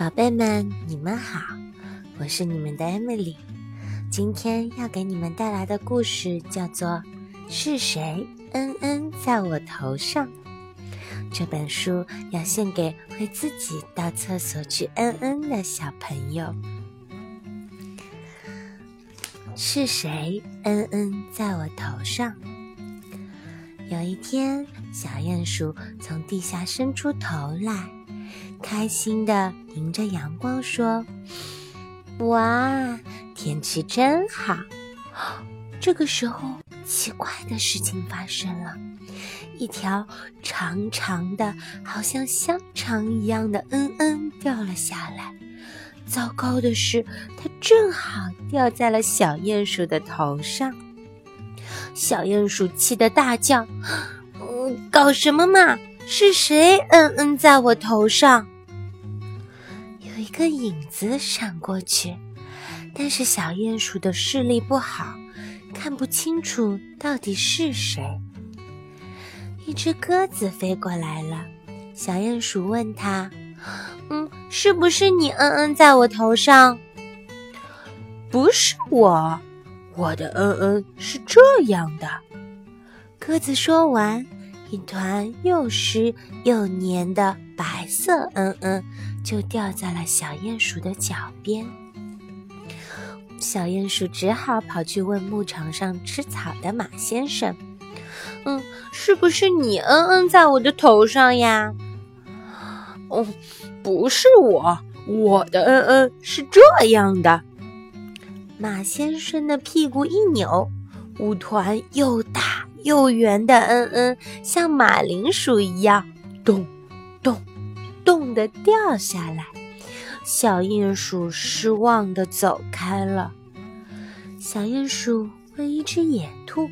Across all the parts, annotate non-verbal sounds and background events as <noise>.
宝贝们，你们好，我是你们的 Emily。今天要给你们带来的故事叫做《是谁嗯嗯在我头上》。这本书要献给会自己到厕所去嗯嗯的小朋友。是谁嗯嗯在我头上？有一天，小鼹鼠从地下伸出头来。开心的迎着阳光说：“哇，天气真好！” <gasps> 这个时候，奇怪的事情发生了，一条长长的、好像香肠一样的“嗯嗯”掉了下来。糟糕的是，它正好掉在了小鼹鼠的头上。小鼹鼠气得大叫：“嗯，搞什么嘛？是谁嗯嗯在我头上？”有一个影子闪过去，但是小鼹鼠的视力不好，看不清楚到底是谁。一只鸽子飞过来了，小鼹鼠问他：“嗯，是不是你嗯嗯在我头上？”“不是我，我的嗯嗯是这样的。”鸽子说完。一团又湿又黏的白色嗯嗯，就掉在了小鼹鼠的脚边。小鼹鼠只好跑去问牧场上吃草的马先生：“嗯，是不是你嗯嗯在我的头上呀？”“哦，不是我，我的嗯嗯是这样的。”马先生的屁股一扭，舞团又大。又圆的嗯嗯，像马铃薯一样，咚咚咚的掉下来。小鼹鼠失望的走开了。小鼹鼠问一只野兔：“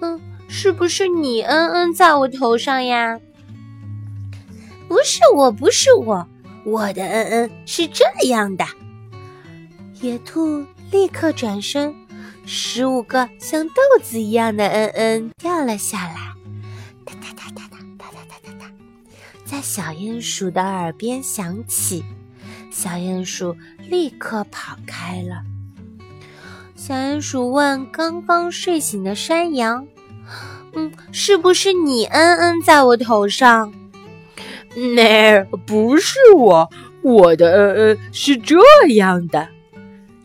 嗯，是不是你嗯嗯在我头上呀？”“不是我，不是我，我的嗯嗯是这样的。”野兔立刻转身。十五个像豆子一样的嗯嗯掉了下来，哒哒哒哒哒哒哒哒哒，在小鼹鼠的耳边响起。小鼹鼠立刻跑开了。小鼹鼠问刚刚睡醒的山羊：“嗯，是不是你嗯嗯在我头上？”“那不是我，我的嗯嗯是这样的。”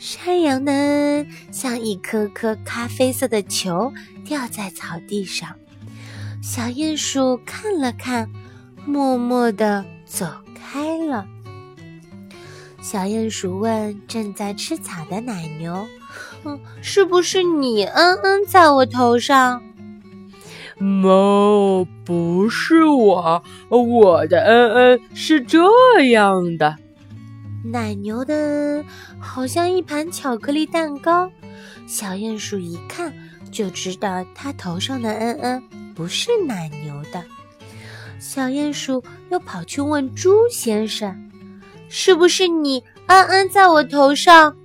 山羊呢，像一颗颗咖啡色的球掉在草地上。小鼹鼠看了看，默默地走开了。小鼹鼠问正在吃草的奶牛：“嗯，是不是你嗯嗯在我头上？”“猫，不是我，我的嗯嗯是这样的。”奶牛的好像一盘巧克力蛋糕，小鼹鼠一看就知道它头上的嗯嗯不是奶牛的。小鼹鼠又跑去问猪先生：“是不是你嗯嗯在我头上？”“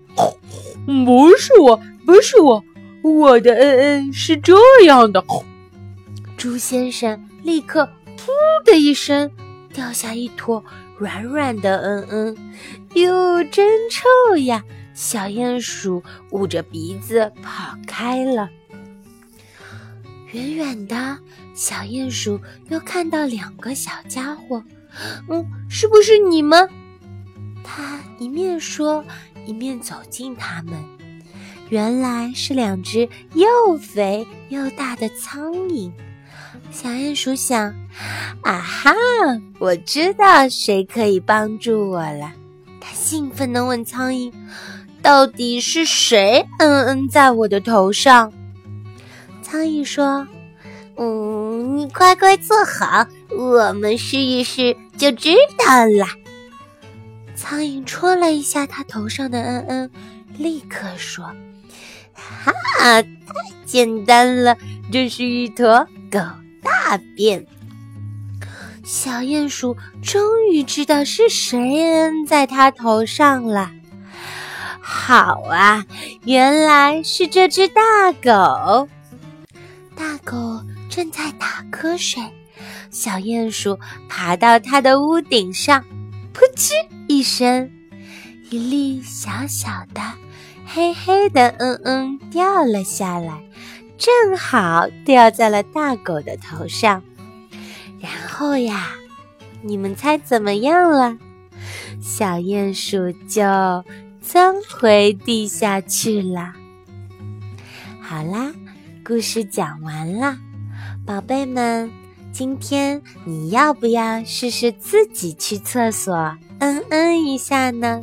不是我，不是我，我的嗯嗯是这样的。”猪先生立刻“噗”的一声掉下一坨。软软的，嗯嗯，哟，真臭呀！小鼹鼠捂着鼻子跑开了。远远的，小鼹鼠又看到两个小家伙，嗯，是不是你们？他一面说，一面走近他们。原来是两只又肥又大的苍蝇。小鼹鼠想：“啊哈，我知道谁可以帮助我了。”它兴奋地问苍蝇：“到底是谁？嗯嗯，在我的头上？”苍蝇说：“嗯，你乖乖坐好，我们试一试就知道了。<laughs> ”苍蝇戳了一下他头上的嗯嗯，立刻说：“哈，太简单了，这是一坨狗。”大便，小鼹鼠终于知道是谁摁在它头上了。好啊，原来是这只大狗。大狗正在打瞌睡，小鼹鼠爬到它的屋顶上，噗嗤一声，一粒小小的、黑黑的“嗯嗯”掉了下来，正好掉在了大狗的头上。然后呀，你们猜怎么样了？小鼹鼠就钻回地下去了。好啦，故事讲完了，宝贝们。今天你要不要试试自己去厕所嗯嗯一下呢？